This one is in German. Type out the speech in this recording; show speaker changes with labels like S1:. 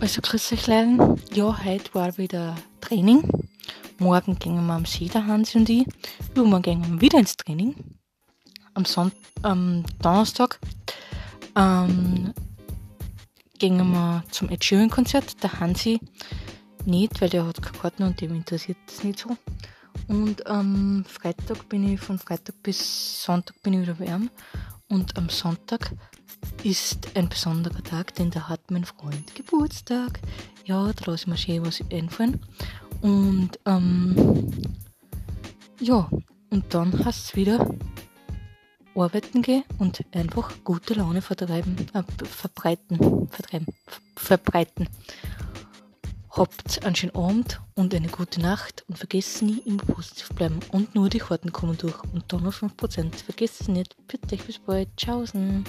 S1: Also grüß euch Leute. Ja, heute war wieder Training. Morgen gehen wir am See, der Hansi und ich. Übermorgen gehen wir wieder ins Training. Am, Son am Donnerstag ähm, gehen wir zum Ed Sheeran Konzert. Der Hansi nicht, weil der hat keine Karten und dem interessiert das nicht so. Und am Freitag bin ich, von Freitag bis Sonntag bin ich wieder ihm. Und am Sonntag ist ein besonderer Tag, denn da hat mein Freund Geburtstag. Ja, da lasse ich mir schön was einfallen. Und ähm, ja, und dann hast es wieder arbeiten gehen und einfach gute Laune vertreiben, äh, verbreiten, vertreiben, verbreiten. Habt einen schönen Abend und eine gute Nacht und vergesst nie immer positiv bleiben und nur die Karten kommen durch und dann noch 5%. Vergesst es nicht. Bitte, bis bald. Tschaußen.